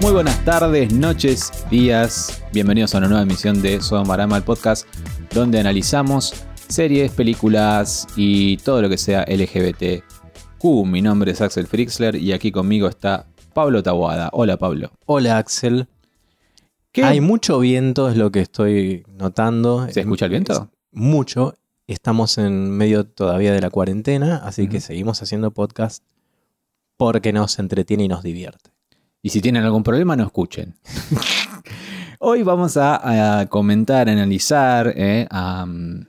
Muy buenas tardes, noches, días. Bienvenidos a una nueva emisión de Sodomarama, el podcast, donde analizamos series, películas y todo lo que sea LGBTQ. Mi nombre es Axel Frixler y aquí conmigo está Pablo Tabuada. Hola, Pablo. Hola Axel. ¿Qué? Hay mucho viento, es lo que estoy notando. ¿Se escucha el viento? Mucho. Estamos en medio todavía de la cuarentena, así que seguimos haciendo podcast porque nos entretiene y nos divierte. Y si tienen algún problema, no escuchen. Hoy vamos a, a comentar, analizar, eh, a mm,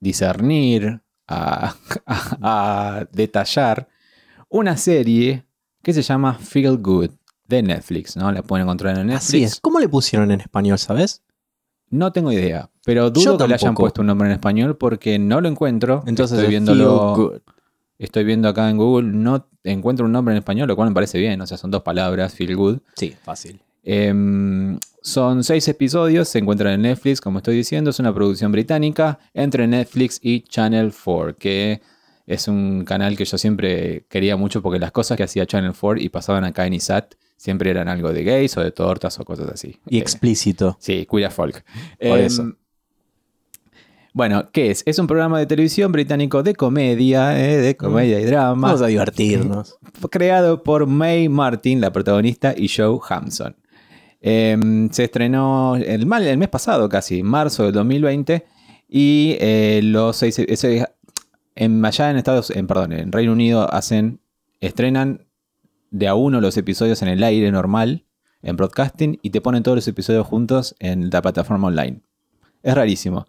discernir, a, a- a detallar una serie que se llama Feel Good de Netflix, ¿no? La pueden encontrar en Netflix. Así es. ¿Cómo le pusieron en español, sabes? No tengo idea, pero dudo que le hayan puesto un nombre en español porque no lo encuentro. Entonces, estoy es viéndolo, Feel Good. Estoy viendo acá en Google, no encuentro un nombre en español, lo cual me parece bien, o sea, son dos palabras, Feel Good. Sí, fácil. Em, son seis episodios, se encuentran en Netflix, como estoy diciendo, es una producción británica entre Netflix y Channel 4, que es un canal que yo siempre quería mucho porque las cosas que hacía Channel 4 y pasaban acá en ISAT siempre eran algo de gays o de tortas o cosas así. Y Eh, explícito. Sí, queer as folk. Por Em, eso. Bueno, ¿qué es? Es un programa de televisión británico de comedia, eh, de comedia y drama, Vamos a divertirnos. creado por May Martin, la protagonista, y Joe Hampson. Em, se estrenó el, mal- el mes pasado, casi, marzo del 2020, y eh, los seis, ese- en, allá en Estados, en, perdón, en Reino Unido hacen, estrenan de a uno los episodios en el aire normal, en broadcasting, y te ponen todos los episodios juntos en la plataforma online. Es rarísimo.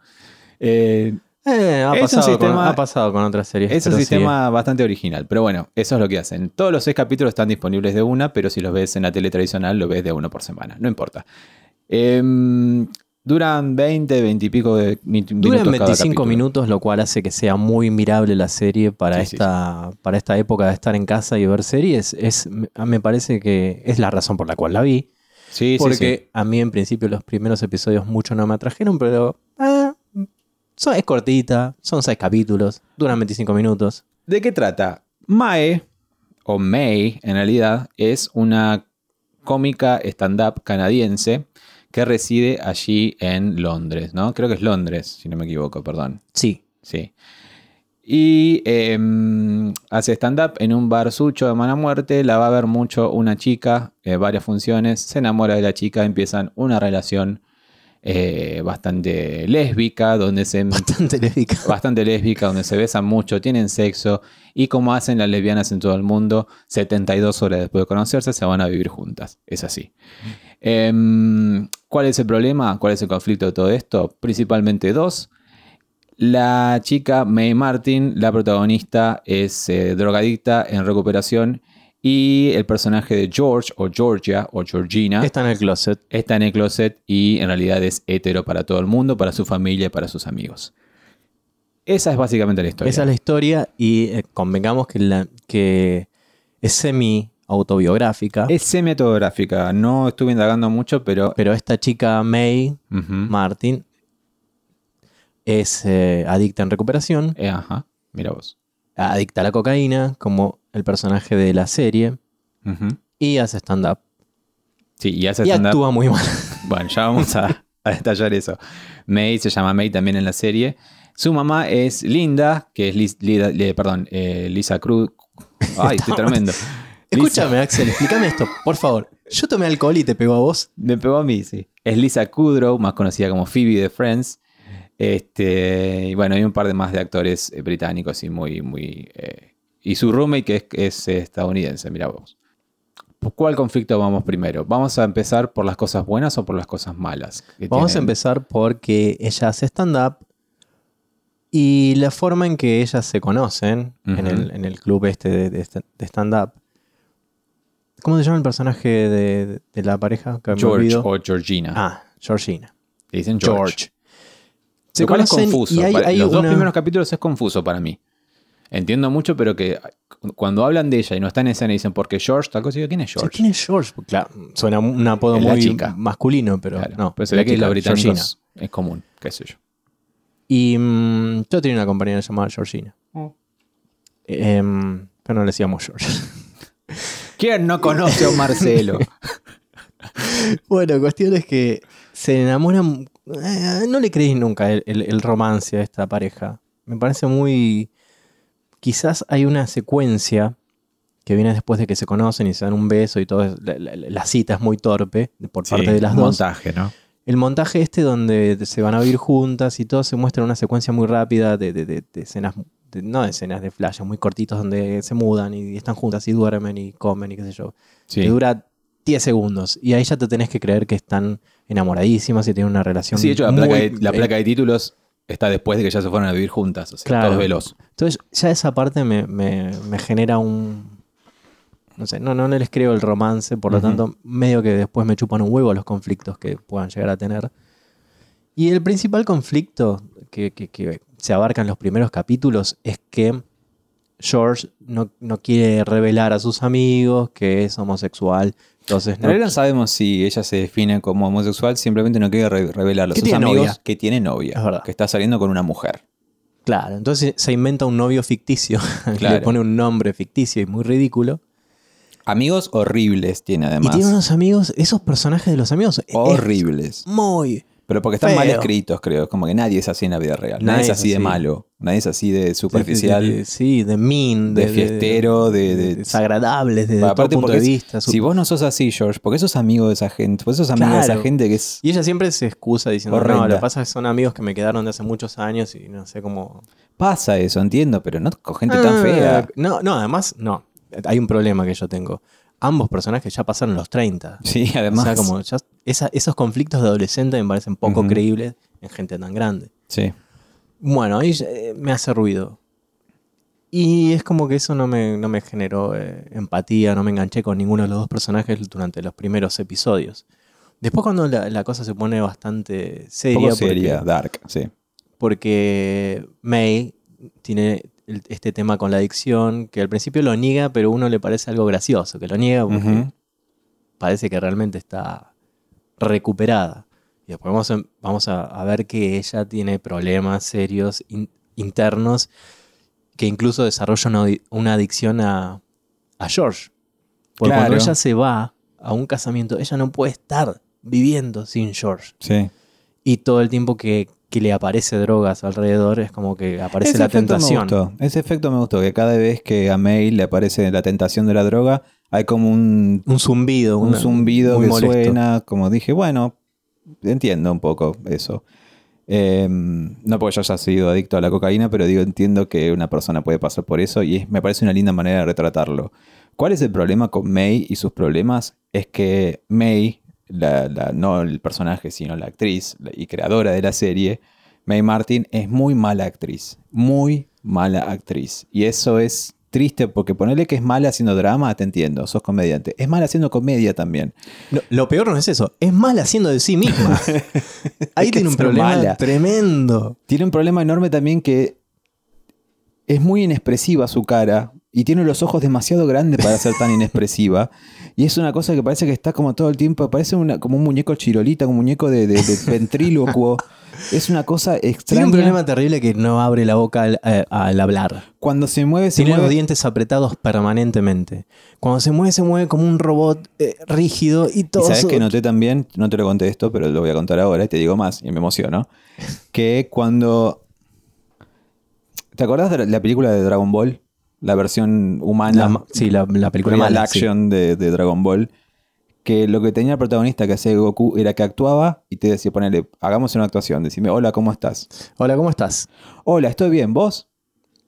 Eh, Eh, ha, Es un pasado con, sistema- ha pasado con otras series. es un sistema bastante original, pero bueno, eso es lo que hacen. Todos los seis capítulos están disponibles de una, pero si los ves en la tele tradicional, lo ves de uno por semana, no importa. Em, duran 20, 20 y pico de minutos Duran cada 25 capítulo. minutos, lo cual hace que sea muy mirable la serie para, Sí, sí, esta, para esta época de estar en casa y ver series. Es, me parece que es la razón por la cual la vi. Sí, Porque a mí en principio los primeros episodios mucho no me atrajeron, pero ah, son, es cortita, son seis capítulos, duran 25 minutos. ¿De qué trata? Mae, o May en realidad, es una cómica stand-up canadiense que reside allí en Londres, ¿no? Creo que es Londres, si no me equivoco, perdón. Sí, Sí. Y em, hace stand-up en un bar sucho de mala muerte. La va a ver mucho una chica, eh, varias funciones. Se enamora de la chica, empiezan una relación eh, bastante lésbica, donde se. bastante lésbica. Bastante lésbica, donde se besan mucho, tienen sexo. Y como hacen las lesbianas en todo el mundo, 72 horas después de conocerse, se van a vivir juntas. Es así. Em, ¿Cuál es el problema? ¿Cuál es el conflicto de todo esto? Principalmente dos. La chica May Martin, la protagonista, es eh, drogadicta en recuperación y el personaje de George o Georgia o Georgina Está en el closet. está en el closet y en realidad es hetero para todo el mundo, para su familia y para sus amigos. Esa es básicamente la historia. Esa es la historia y eh, convengamos que, la, que es semi autobiográfica, Es semi-autográfica, no estuve indagando mucho, pero... pero esta chica May. Martin es eh, adicta en recuperación, Eh, ajá, mira vos. Adicta a la cocaína, como el personaje de la serie, y hace stand-up. Sí, y hace Y stand-up. actúa muy mal. Bueno, ya vamos a, a detallar eso. May se llama May también en la serie. Su mamá es Linda, que es Lida- perdón, eh, Lisa Cruz. Ay, estoy tremendo. Lisa- Escúchame, Axel, explícame esto, por favor. Yo tomé alcohol y te pegó a vos. Me pegó a mí, sí. Es Lisa Kudrow, más conocida como Phoebe de Friends. Este, y bueno, hay un par de más de actores eh, británicos y muy, muy. eh, y su roommate que es, es, eh, estadounidense, mira vos. ¿Por cuál conflicto vamos primero? ¿Vamos a empezar por las cosas buenas o por las cosas malas? Vamos a empezar porque ella hace stand-up y la forma en que ellas se conocen en, el, en el club este de, de st- de stand-up. ¿Cómo se llama el personaje de, de la pareja? Que George o Georgina. Ah, Georgina. Le dicen George. George. Se Lo cual es confuso. y hay- Para- hay Los dos primeros capítulos es confuso para mí. Entiendo mucho, pero que cuando hablan de ella y no está en escena y dicen, porque George, tal cosa, digo, ¿quién es O sea, George? ¿Quién es George? Claro, suena un apodo Es muy chica. masculino, pero Claro, no. pero se ve la que los británicos Georgina. es común, qué sé yo. Y mm, yo tenía una compañera llamada Georgina. Oh. Em, pero no le decíamos George. ¿Quién no conoce a Marcelo? Bueno, cuestión es que se enamoran. Eh, no le creéis nunca el, el- el romance a esta pareja. Me parece muy. Quizás hay una secuencia que viene después de que se conocen y se dan un beso y todo. es- La, la- la cita es muy torpe por parte de las dos. montaje, ¿no? El montaje este donde se van a vivir juntas y todo se muestra en una secuencia muy rápida de, de- de- de escenas, no de escenas de flash, muy cortitos donde se mudan y están juntas y duermen y comen y qué sé yo. Sí. Que dura 10 segundos y ahí ya te tenés que creer que están enamoradísimas y tienen una relación Sí, de hecho, la placa, de, la placa de títulos está después de que ya se fueron a vivir juntas. O sea, Claro. todos veloz. Entonces ya esa parte me, me- me genera un... No sé, no, no les creo el romance, por lo tanto, medio que después me chupan un huevo los conflictos que puedan llegar a tener. Y el principal conflicto que, que- que se abarca en los primeros capítulos es que George no, no quiere revelar a sus amigos que es homosexual. Entonces, En no, realidad no sabemos si ella se define como homosexual, simplemente no quiere re- revelarlo a sus amigos novia. que tiene novia. Es verdad. Que está saliendo con una mujer. claro, entonces se inventa un novio ficticio, le Claro. pone un nombre ficticio y muy ridículo. Amigos horribles tiene además. Y tiene unos amigos, esos personajes de los amigos. es horribles. Muy. Pero porque están mal escritos, creo. Como que nadie es así en la vida real. Nadie, Nadie es es así de malo. Nadie es así de superficial. De- de- de- sí, de mean, de fiestero, de- de- desagradables, desde Aparte todo punto porque de es- vista. su- Si vos no sos así, George, porque sos amigo de esa gente, porque sos amigo de esa gente que es. Y ella siempre se excusa diciendo, no, Horrenda. lo que pasa es que son amigos que me quedaron de hace muchos años y no sé cómo... Pasa eso, entiendo, pero no con gente tan Ah, fea. No, no, además, no. Hay un problema que yo tengo. Ambos personajes ya pasaron los 30. Sí, además. O sea, como ya- esa- esos conflictos de adolescente me parecen poco creíbles en gente tan grande. Sí. Bueno, ahí eh, me hace ruido. Y es como que eso no me, no me generó eh, empatía, no me enganché con ninguno de los dos personajes durante los primeros episodios. Después cuando la, la cosa se pone bastante seria, poco porque- seria, dark, sí. porque May tiene este tema con la adicción, que al principio lo niega, pero a uno le parece algo gracioso, que lo niega porque parece que realmente está recuperada. Y después vamos a, vamos a, a ver que ella tiene problemas serios in- internos, que incluso desarrolla una, adi- una adicción a, a George. Porque Claro. cuando ella se va a un casamiento, ella no puede estar viviendo sin George. Sí. Y todo el tiempo que, que le aparece drogas alrededor es como que aparece Ese la efecto tentación. Me gustó. Ese efecto me gustó, que cada vez que a May le aparece la tentación de la droga, hay como un, Un zumbido. un una- zumbido muy que molesto. suena, como dije, bueno, entiendo un poco eso. Eh, no porque yo haya sido adicto a la cocaína, pero digo, entiendo que una persona puede pasar por eso y es- me parece una linda manera de retratarlo. ¿Cuál es el problema con May y sus problemas? Es que May, la- la- no el personaje, sino la actriz y creadora de la serie, May Martin, es muy mala actriz. Muy mala actriz. Y eso es triste porque ponerle que es mala haciendo drama, te entiendo, sos comediante. Es mala haciendo comedia también. No, lo peor no es eso, es mal haciendo de sí misma. Ahí tiene un problema mala. tremendo. Tiene un problema enorme también que es muy inexpresiva su cara y tiene los ojos demasiado grandes para ser tan inexpresiva. Y es una cosa que parece que está como todo el tiempo, parece una, como un muñeco chirolita, como un muñeco de, de- de ventrílocuo. Es una cosa Tiene extraña. un problema terrible que no abre la boca al, eh, al hablar. Cuando se mueve, se Tiene los dientes apretados permanentemente. Cuando se mueve, se mueve como un robot eh, rígido y Y todo. sabes su- que noté también, no te lo conté esto, pero lo voy a contar ahora y te digo más y me emociono. Que cuando. ¿Te acordás de la película de Dragon Ball? La versión humana. La sí, la, la película mala, sí. action de, de Dragon Ball. Que lo que tenía el protagonista que hacía Goku era que actuaba y te decía, ponele, hagamos una actuación, decime, hola, ¿cómo estás? Hola, ¿cómo estás? Hola, estoy bien, ¿vos?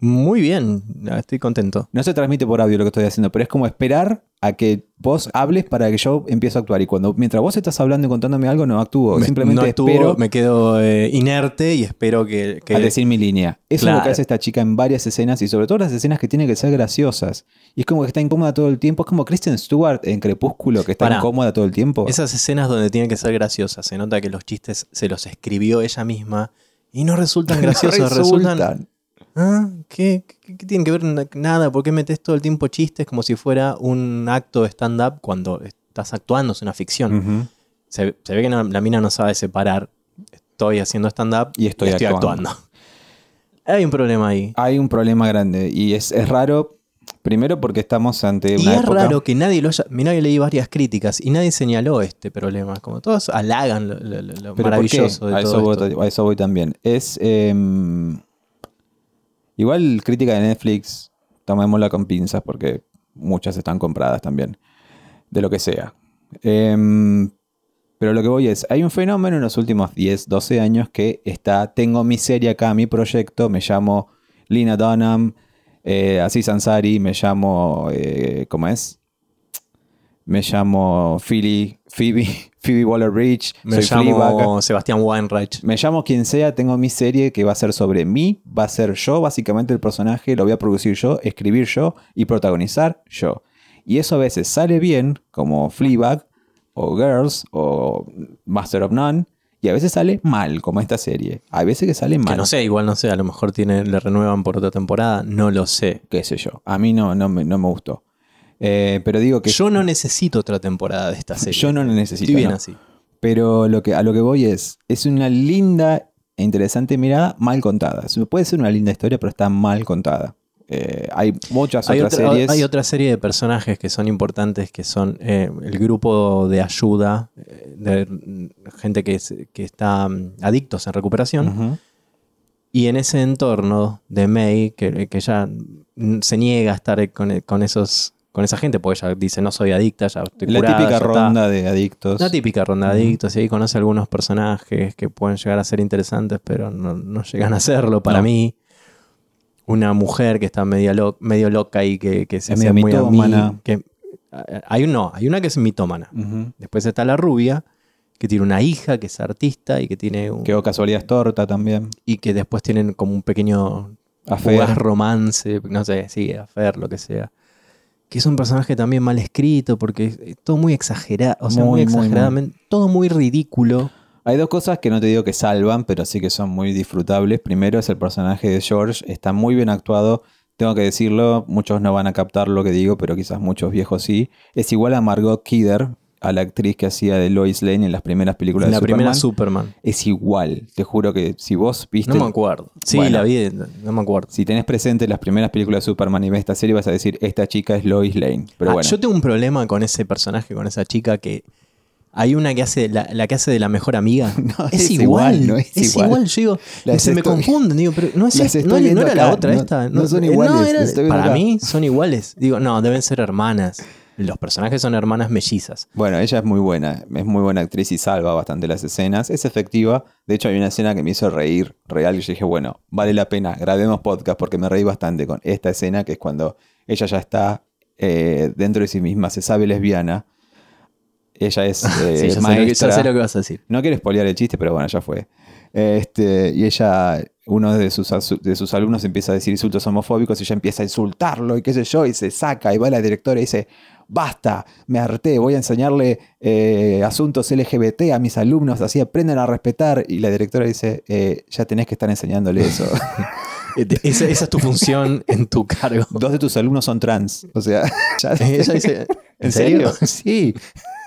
Muy bien, estoy contento. No se transmite por audio lo que estoy haciendo, pero es como esperar a que vos hables para que yo empiece a actuar. Y cuando mientras vos estás hablando y contándome algo, no actúo. Me- Simplemente no actúo, espero me quedo eh, inerte y espero que... que- a decir mi línea. Eso es lo que hace esta chica en varias escenas y sobre todo las escenas que tienen que ser graciosas. Y es como que está incómoda todo el tiempo. Es como Kristen Stewart en Crepúsculo, que está Pará. incómoda todo el tiempo. Esas escenas donde tienen que ser graciosas, se nota que los chistes se los escribió ella misma y no resultan No graciosos, resultan... resultan. ¿Ah? ¿Qué, qué, qué tiene que ver na- nada? ¿Por qué metes todo el tiempo chistes como si fuera un acto de stand-up cuando estás actuando? Es una ficción. Se, se ve que no- la mina no sabe separar. Estoy haciendo stand-up Y estoy actuando. actuando. Hay un problema ahí. Hay un problema grande y es, es raro. Primero porque estamos ante Y una es época... raro que nadie lo haya. Mirá que leí varias críticas y nadie señaló este problema. Como todos halagan lo, maravilloso de a, eso todo voy, esto. a eso voy también. Es. em, igual crítica de Netflix, tomémosla con pinzas porque muchas están compradas también. De lo que sea. Em, pero lo que voy es, hay un fenómeno en los últimos 10, 12 años que está, tengo mi serie acá, mi proyecto, me llamo Lina Dunham, eh, Aziz Ansari, me llamo, eh, ¿cómo es? Me llamo Philly, Phoebe, Phoebe Waller-Bridge, Me soy Fleabag. llamo Sebastián Weinreich. Me llamo quien sea, tengo mi serie que va a ser sobre mí, va a ser yo, básicamente el personaje, lo voy a producir yo, escribir yo y protagonizar yo. Y eso a veces sale bien, como Fleabag, o Girls, o Master of None, y a veces sale mal, como esta serie. Hay veces que sale Que mal. no sé, igual no sé, a lo mejor tiene, le renuevan por otra temporada, no lo sé. Qué sé yo. A mí no, no, me, no me gustó. Eh, pero digo que Yo no necesito otra temporada de esta serie. yo no necesito. Estoy bien no. así. Pero lo que, a lo que voy es, es una linda e interesante mirada mal contada. Puede ser una linda historia, pero está mal contada. Eh, hay muchas Hay otras otra, series. hay otra serie de personajes que son importantes, que son eh, el grupo de ayuda de gente que, es- que está mm, adictos en recuperación. Ujú. Y en ese entorno de May, que, que ella mm, se niega a estar con, con esos, con esa gente, porque ella dice, no soy adicta, ya estoy La curada, típica ya está". ronda de adictos. La típica ronda de adictos, y ahí conoce algunos personajes que pueden llegar a ser interesantes, pero no, no llegan a serlo para No. mí. Una mujer que está medio, lo- medio loca y que, que se Es hace muy a mí, que Hay no, hay una que es mitómana. Después está la rubia, que tiene una hija que es artista y que tiene un- Que o casualidad es torta también. y que después tienen como un pequeño fugaz romance, no sé, sí, afer, lo que sea. Que es un personaje también mal escrito, porque es- todo muy exagerado, o sea, muy, Muy, muy, muy. exageradamente, todo muy ridículo. Hay dos cosas que no te digo que salvan, pero sí que son muy disfrutables. Primero es el personaje de George, está muy bien actuado. Tengo que decirlo, muchos no van a captar lo que digo, pero quizás muchos viejos sí. Es igual a Margot Kidder, a la actriz que hacía de Lois Lane en las primeras películas En de la Superman. primera Superman. es igual. Te juro que si vos viste. No me acuerdo. Sí, Bueno. la vi, no me acuerdo. Si tenés presente las primeras películas de Superman y ves esta serie, vas a decir, esta chica es Lois Lane. Pero Ah, bueno. Yo tengo un problema con ese personaje, con esa chica que. Hay una que hace, la, la que hace de la mejor amiga. No, es, es igual, igual, no es es igual. igual. Yo digo, Las se me confunden, digo, pero no, es no, era la otra no- esta. no son eh, iguales, era- para acá. mí son iguales. Digo, no, deben ser hermanas. Los personajes son hermanas mellizas. Bueno, ella es muy buena, es muy buena actriz y salva bastante las escenas, es efectiva. De hecho, hay una escena que me hizo reír real y yo dije, bueno, vale la pena, grabemos podcast porque me reí bastante con esta escena que es cuando ella ya está eh, dentro de sí misma, se sabe lesbiana. Ella es eh, Sí, ya sé, lo que, ya sé lo que vas a decir. No quiero spoilear el chiste, pero bueno, ya fue. Este, y ella, uno de sus, de sus alumnos empieza a decir insultos homofóbicos y ella empieza a insultarlo y qué sé yo, y se saca y va la directora y dice, basta, me harté, voy a enseñarle eh, asuntos LGBT a mis alumnos, así aprenden a respetar. Y la directora dice, "Eh, ya tenés que estar enseñándole eso. Eh, Esa, esa es tu función en tu cargo. Dos de tus alumnos son trans. O sea, ya- Ella dice, ¿en serio? Sí.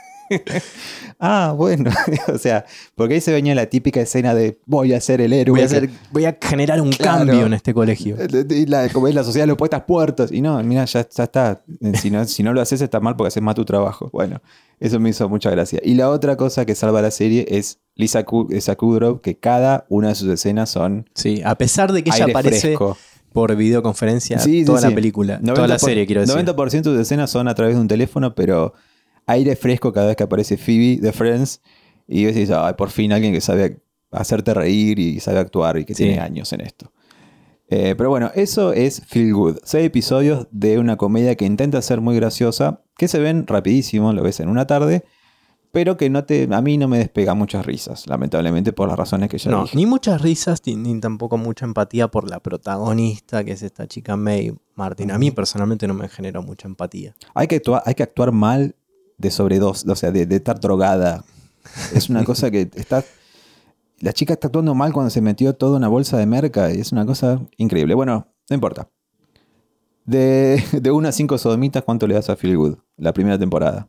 ah, bueno. o sea, porque ahí se venía la típica escena de voy a ser el héroe. Voy a, que- hacer- voy a generar un Claro. cambio en este colegio. Y la, como es la sociedad de los poetas puertos. Y no, mira, ya, ya está. Si no, si no lo haces está mal porque haces más tu trabajo. Bueno, eso me hizo mucha gracia. Y la otra cosa que salva la serie es Lisa, Ku- Lisa Kudrow, que cada una de sus escenas son Sí, a pesar de que ella aparece fresco. por videoconferencia Sí, toda sí. la película, 90 toda la por- serie, quiero decir. 90% de sus escenas son a través de un teléfono, pero aire fresco cada vez que aparece Phoebe de Friends. Y decís, ay, por fin alguien que sabe hacerte reír y sabe actuar y que Sí. tiene años en esto. Eh, pero bueno, eso es Feel Good. Seis episodios de una comedia que intenta ser muy graciosa, que se ven rapidísimo, lo ves en una tarde, pero que no te, a mí no me despega muchas risas, lamentablemente por las razones que ya No, dije. ni muchas risas, ni, tampoco mucha empatía por la protagonista, que es esta chica May Martin. A mí personalmente no me generó mucha empatía. Hay que actuar, hay que actuar mal de sobredosis, o sea, de, de estar drogada. Es una cosa que está. La chica está actuando mal cuando se metió toda una bolsa de merca y es una cosa increíble. Bueno, no importa. De, de 1 a 5 sodomitas, ¿cuánto le das a Feel Good? La primera temporada.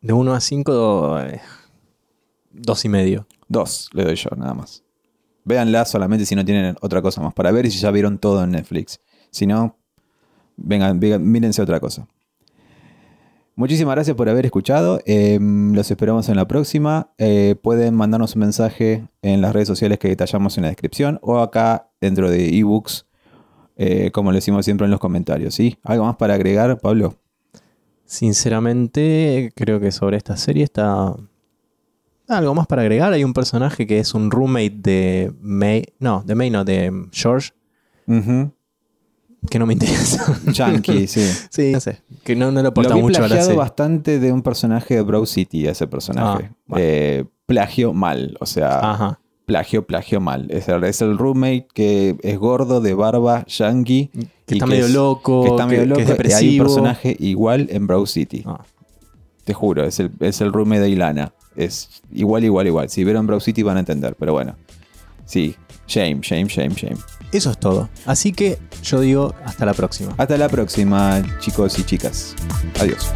De 1 a 5, eh, dos y medio. Dos le doy yo, nada más. Véanla solamente si no tienen otra cosa más para ver y si ya vieron todo en Netflix. Si no, vengan, vengan, mírense otra cosa. Muchísimas gracias por haber escuchado. Eh, los esperamos en la próxima. Eh, pueden mandarnos un mensaje en las redes sociales que detallamos en la descripción o acá dentro de ebooks, eh, como lo decimos siempre en los comentarios. ¿sí? ¿Algo más para agregar, Pablo? Sinceramente, creo que sobre esta serie está. Algo más para agregar. Hay un personaje que es un roommate de May. No, de May, no, de George. Que no me interesa. Yankee, sí. sí, no sé. Que no, no le aporta Lo vi mucho a la serie. bastante de un personaje de Broad City, ese personaje. Ah, bueno. Eh, plagio mal, o sea, Ajá. plagio, plagio mal. Es el, es el roommate que es gordo, de barba, yankee. Que y está medio es- loco. Que está medio que- loco. que es y hay un personaje igual en Broad City. Ah. Te juro, es el, es el roommate de Ilana. Es igual, igual, igual. Si vieron Broad City van a entender, pero bueno. Sí, shame, shame, shame, shame. Eso es todo. Así que yo digo hasta la próxima. Hasta la próxima, chicos y chicas. Adiós.